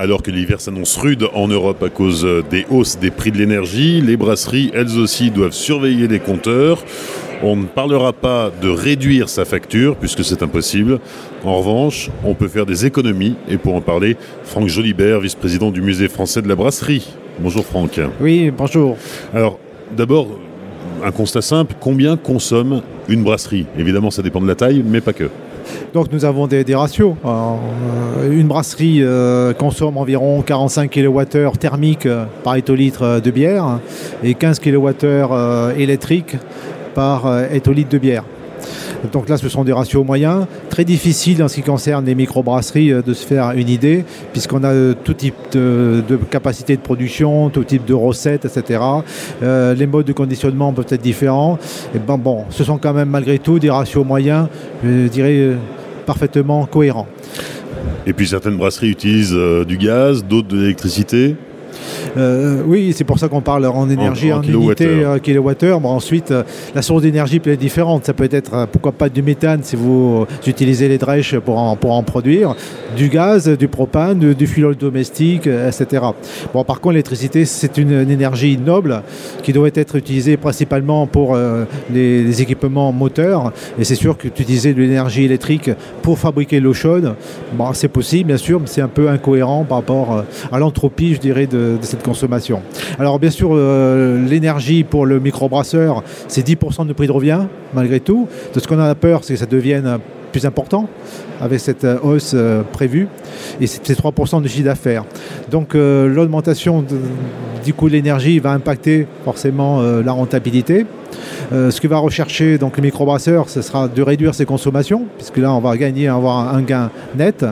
Alors que l'hiver s'annonce rude en Europe à cause des hausses des prix de l'énergie, les brasseries, elles aussi, doivent surveiller les compteurs. On ne parlera pas de réduire sa facture, puisque c'est impossible. En revanche, on peut faire des économies. Et pour en parler, Franck Jolibert, vice-président du Musée français de la brasserie. Bonjour Franck. Oui, bonjour. Alors, d'abord, un constat simple, combien consomme une brasserie? Évidemment, ça dépend de la taille, mais pas que. Donc nous avons des, ratios. Euh, une brasserie euh, consomme environ 45 kWh thermiques euh, par hectolitre de bière et 15 kWh électriques par hectolitre de bière. Donc là, ce sont des ratios moyens. Très difficile en ce qui concerne les microbrasseries de se faire une idée, puisqu'on a tout type de, capacité de production, tout type de recettes, etc. les modes de conditionnement peuvent être différents. Et ben, bon, ce sont quand même malgré tout des ratios moyens, je dirais, parfaitement cohérents. Et puis certaines brasseries utilisent du gaz, d'autres de l'électricité euh, oui, c'est pour ça qu'on parle en énergie en, unité euh, kilowattheure. Bon, ensuite, euh, la source d'énergie peut être différente. Ça peut être, pourquoi pas, du méthane si vous utilisez les drèches pour en, pour en produire, du gaz, du propane, du, du fuel domestique, etc. Bon, par contre, l'électricité, c'est une, énergie noble qui doit être utilisée principalement pour les, équipements moteurs. Et c'est sûr qu'utiliser de l'énergie électrique pour fabriquer l'eau chaude, bon, c'est possible, bien sûr, mais c'est un peu incohérent par rapport à l'entropie, je dirais, de, de cette consommation. Alors bien sûr, euh, l'énergie pour le microbrasseur, c'est 10% du prix de revient, malgré tout. De ce qu'on a peur, c'est que ça devienne plus important avec cette euh, hausse euh, prévue et c'est 3% de chiffre d'affaires. Donc l'augmentation du de l'énergie va impacter forcément la rentabilité. Euh, ce que va rechercher donc le microbrasseur, ce sera de réduire ses consommations, puisque là on va gagner, avoir un gain net.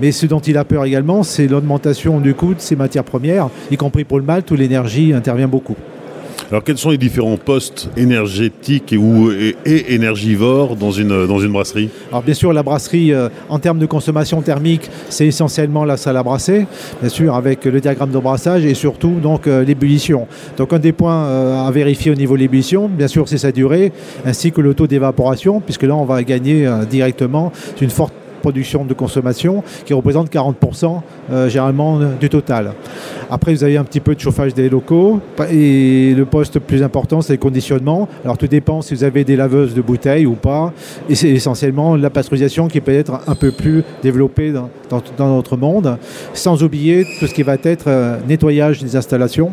Mais ce dont il a peur également, c'est l'augmentation du coût de ses matières premières, y compris pour le malt où l'énergie intervient beaucoup. Alors quels sont les différents postes énergétiques et, ou, énergivores dans une, dans une brasserie? Alors bien sûr la brasserie euh, en termes de consommation thermique c'est essentiellement la salle à brasser, bien sûr avec le diagramme de brassage et surtout donc euh, l'ébullition. Donc un des points euh, à vérifier au niveau de l'ébullition bien sûr c'est sa durée ainsi que le taux d'évaporation puisque là on va gagner directement une forte production de consommation qui représente 40% euh, généralement du total. Après, vous avez un petit peu de chauffage des locaux et le poste plus important, c'est le conditionnement. Alors tout dépend si vous avez des laveuses de bouteilles ou pas. Et c'est essentiellement la pasteurisation qui peut être un peu plus développée dans, notre monde, sans oublier tout ce qui va être euh, nettoyage des installations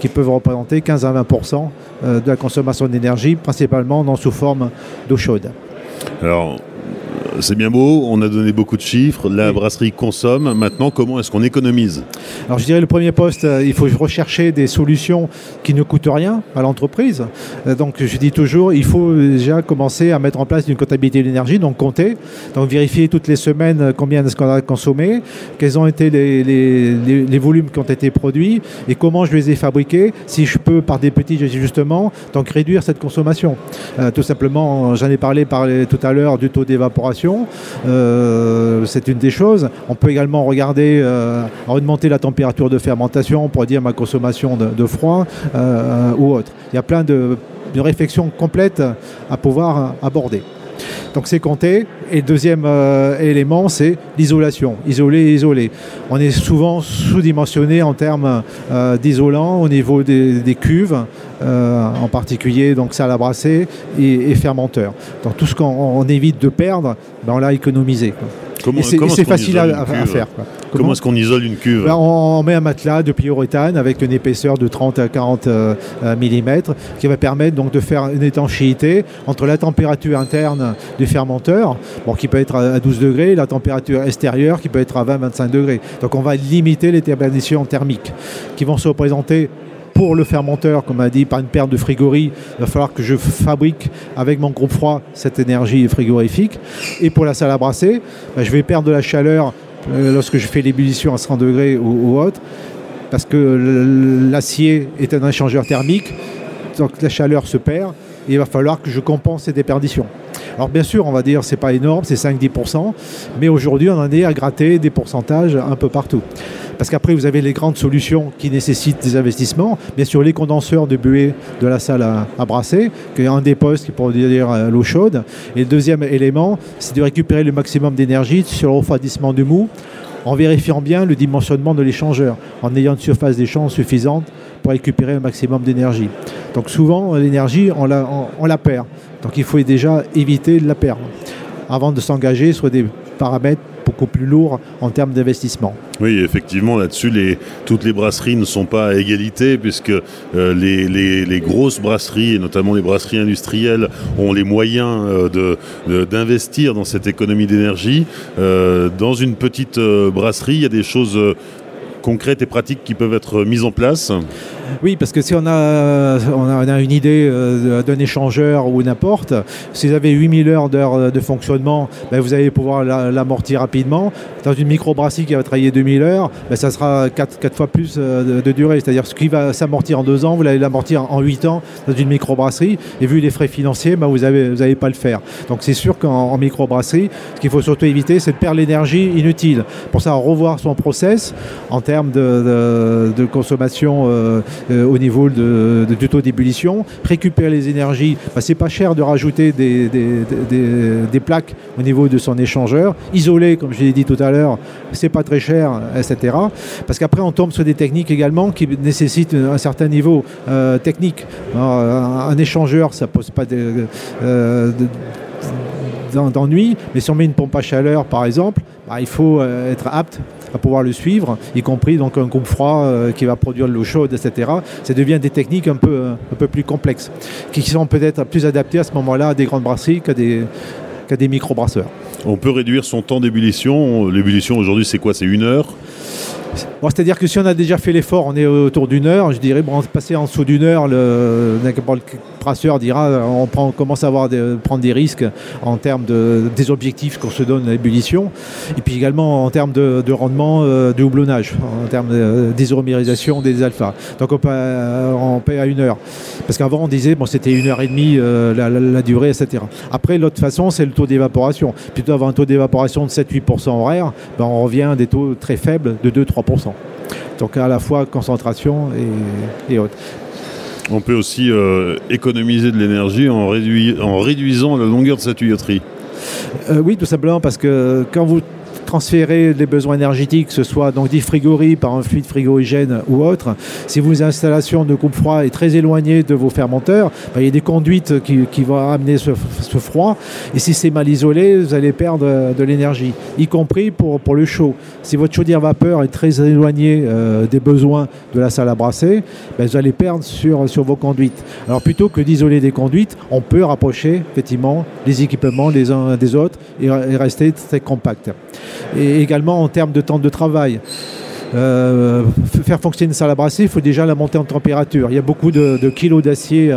qui peuvent représenter 15 à 20% euh, de la consommation d'énergie, principalement dans sous forme d'eau chaude. Alors, c'est bien beau, on a donné beaucoup de chiffres, la brasserie consomme. Maintenant, comment est-ce qu'on économise Alors je dirais le premier poste, euh, il faut rechercher des solutions qui ne coûtent rien à l'entreprise. Euh, donc je dis toujours, il faut déjà commencer à mettre en place une comptabilité de l'énergie, donc compter, donc vérifier toutes les semaines euh, combien est-ce qu'on a consommé, quels ont été les, volumes qui ont été produits et comment je les ai fabriqués, si je peux par des petits ajustements, donc réduire cette consommation. tout simplement, j'en ai parlé, parlé tout à l'heure du taux d'évaporation euh, c'est une des choses. On peut également regarder, euh, augmenter la température de fermentation pour dire ma consommation de, froid euh, ou autre. Il y a plein de, de réflexions complètes à pouvoir aborder. Donc c'est compté. Et deuxième euh, élément, c'est l'isolation. Isoler, isoler. On est souvent sous-dimensionné en termes euh, d'isolant au niveau des, cuves, euh, en particulier donc salle à brasser et, fermenteur. Donc tout ce qu'on évite de perdre, ben, on l'a économisé. Comment, c'est facile à, faire. Comment, est-ce qu'on isole une cuve ben, on, met un matelas de polyuréthane avec une épaisseur de 30 à 40 euh, mm qui va permettre donc de faire une étanchéité entre la température interne du fermenteur, bon, qui peut être à 12 degrés, et la température extérieure qui peut être à 20-25 degrés. Donc on va limiter les déperditions thermiques qui vont se représenter pour le fermenteur, comme a dit, par une perte de frigorie, il va falloir que je fabrique avec mon groupe froid cette énergie frigorifique. Et pour la salle à brasser, bah, je vais perdre de la chaleur euh, lorsque je fais l'ébullition à 100 degrés ou, autre, parce que l'acier est un échangeur thermique, donc la chaleur se perd, et il va falloir que je compense ces déperditions. Alors bien sûr, on va dire c'est pas énorme, c'est 5-10%, mais aujourd'hui on en est à gratter des pourcentages un peu partout. Parce qu'après, vous avez les grandes solutions qui nécessitent des investissements. Bien sûr, les condenseurs de buée de la salle à, brasser, qui est un des postes qui pourrait dire euh, l'eau chaude. Et le deuxième élément, c'est de récupérer le maximum d'énergie sur le refroidissement du mou en vérifiant bien le dimensionnement de l'échangeur, en ayant une surface d'échange suffisante pour récupérer un maximum d'énergie. Donc souvent, l'énergie, on la, on la perd. Donc il faut déjà éviter de la perdre avant de s'engager sur des paramètres plus lourds en termes d'investissement. Oui, effectivement, là-dessus, les, toutes les brasseries ne sont pas à égalité, puisque euh, les, grosses brasseries, et notamment les brasseries industrielles, ont les moyens euh, d'investir dans cette économie d'énergie. Euh, dans une petite brasserie, il y a des choses concrètes et pratiques qui peuvent être mises en place oui, parce que si on a, une idée euh, d'un échangeur ou n'importe, si vous avez 8000 heures d'heures de fonctionnement, ben vous allez pouvoir l'amortir rapidement. Dans une microbrasserie qui va travailler 2000 heures, ben ça sera 4, fois plus euh, de, durée. C'est-à-dire ce qui va s'amortir en 2 ans, vous allez l'amortir en 8 ans dans une microbrasserie. Et vu les frais financiers, ben vous n'allez pas le faire. Donc c'est sûr qu'en microbrasserie, ce qu'il faut surtout éviter, c'est de perdre l'énergie inutile. Pour ça, revoir son process en termes de, consommation. Euh, euh, au niveau de, du taux d'ébullition, récupérer les énergies. Bah, c'est pas cher de rajouter des, plaques au niveau de son échangeur. Isoler, comme je l'ai dit tout à l'heure, c'est pas très cher, etc. Parce qu'après, on tombe sur des techniques également qui nécessitent un certain niveau euh, technique. un, échangeur, ça pose pas euh, d'ennui, mais si on met une pompe à chaleur, par exemple, bah, il faut être apte à pouvoir le suivre, y compris donc un groupe froid euh, qui va produire de l'eau chaude, etc. Ça devient des techniques un peu, un peu plus complexes, qui sont peut-être plus adaptées à ce moment-là à des grandes brasseries qu'à des, qu'à des micro-brasseurs. On peut réduire son temps d'ébullition. L'ébullition aujourd'hui, c'est quoi? C'est une heure? C'est-à-dire que si on a déjà fait l'effort, on est autour d'une heure. Je dirais, bon, passer en dessous d'une heure, le, brasseur dira, on, prend, commence à avoir prendre des risques en termes de, des objectifs qu'on se donne à l'ébullition, et puis également en termes de, rendement euh, de houblonnage, en termes d'isomérisation des alphas. Donc on paie, on à une heure. Parce qu'avant, on disait, bon, c'était une heure et demie euh, la, durée, etc. Après, l'autre façon, c'est le taux d'évaporation. Plutôt avoir un taux d'évaporation de 7-8% horaire, ben, on revient à des taux très faibles de 2-3%. Donc à la fois concentration et, autres. On peut aussi euh, économiser de l'énergie en, en, réduisant la longueur de sa tuyauterie. Euh, oui, tout simplement parce que quand vous transférer les besoins énergétiques, que ce soit donc des frigories par un fluide frigorigène ou autre, si vos installations de coupe froid est très éloignée de vos fermenteurs, bah, il y a des conduites qui, vont amener ce, froid. Et si c'est mal isolé, vous allez perdre de l'énergie, y compris pour, le chaud. Si votre chaudière vapeur est très éloignée euh, des besoins de la salle à brasser, bah, vous allez perdre sur, vos conduites. Alors plutôt que d'isoler des conduites, on peut rapprocher effectivement les équipements les uns des autres et rester très compact et également en termes de temps de travail. Euh, faire fonctionner une salle à brasser, il faut déjà la monter en température. Il y a beaucoup de, kilos d'acier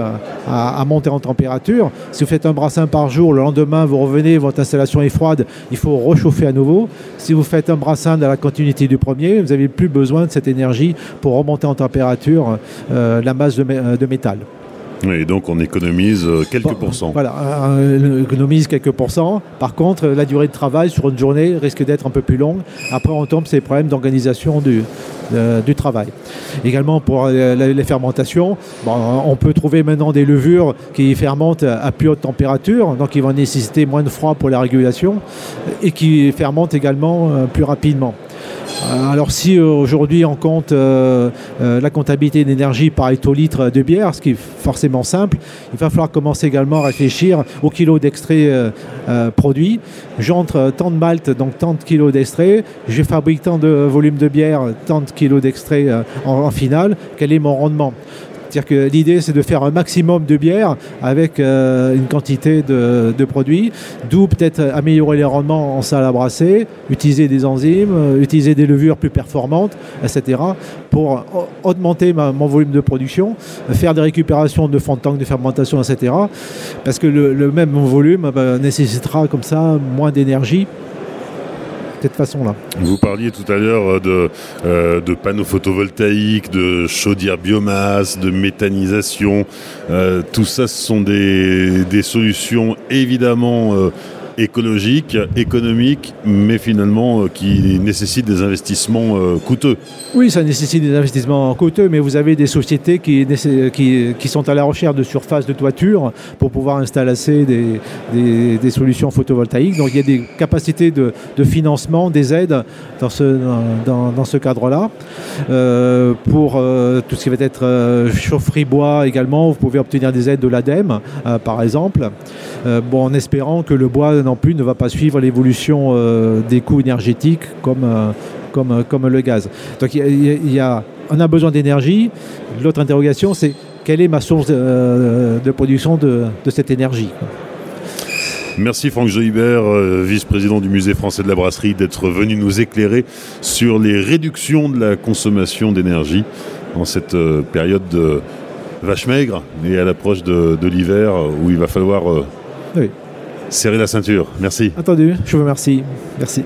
à, monter en température. Si vous faites un brassin par jour, le lendemain, vous revenez, votre installation est froide, il faut rechauffer à nouveau. Si vous faites un brassin dans la continuité du premier, vous n'avez plus besoin de cette énergie pour remonter en température euh, la masse de métal. Et donc on économise euh, quelques pourcents. Voilà, on économise quelques pourcents. Par contre, la durée de travail sur une journée risque d'être un peu plus longue. Après, on tombe sur les problèmes d'organisation du, du travail. Également pour euh, les fermentations, on peut trouver maintenant des levures qui fermentent à plus haute température, donc ils vont nécessiter moins de froid pour la régulation et qui fermentent également euh, plus rapidement. Euh, alors si euh, aujourd'hui on compte euh, la comptabilité d'énergie par hectolitre de bière, ce qui est forcément simple, il va falloir commencer également à réfléchir au kilo d'extrait produit. J'entre tant de malt, donc tant de kilos d'extrait, je fabrique tant de volume de bière, tant de kilos d'extrait en finale, quel est mon rendement? C'est-à-dire que l'idée, c'est de faire un maximum de bière avec euh, une quantité de, produits, d'où peut-être améliorer les rendements en salle à brasser, utiliser des enzymes, euh, utiliser des levures plus performantes, etc., pour augmenter mon volume de production, faire des récupérations de fond de tank de fermentation, etc., parce que le, même volume bah, nécessitera comme ça moins d'énergie façon-là. Vous parliez tout à l'heure de, euh, de, panneaux photovoltaïques, de chaudières biomasse, de méthanisation. Euh, tout ça, ce sont des, solutions évidemment euh, écologique, économique, mais finalement qui nécessite des investissements coûteux. Oui, ça nécessite des investissements coûteux, mais vous avez des sociétés qui, sont à la recherche de surface de toiture pour pouvoir installer des, solutions photovoltaïques. Donc il y a des capacités de, financement, des aides dans ce, cadre-là. Euh, pour euh, tout ce qui va être euh, chaufferie bois également, vous pouvez obtenir des aides de l'ADEME, par exemple. en espérant que le bois non plus ne va pas suivre l'évolution des coûts énergétiques comme, comme, comme le gaz. Donc il y a, on a besoin d'énergie. L'autre interrogation, c'est quelle est ma source de, production de, de cette énergie Merci Franck Joybert, euh, vice-président du Musée français de la brasserie, d'être venu nous éclairer sur les réductions de la consommation d'énergie en cette euh, période de vache maigre et à l'approche de, l'hiver où il va falloir euh, serrer la ceinture. Merci. Entendu, je vous remercie. Merci.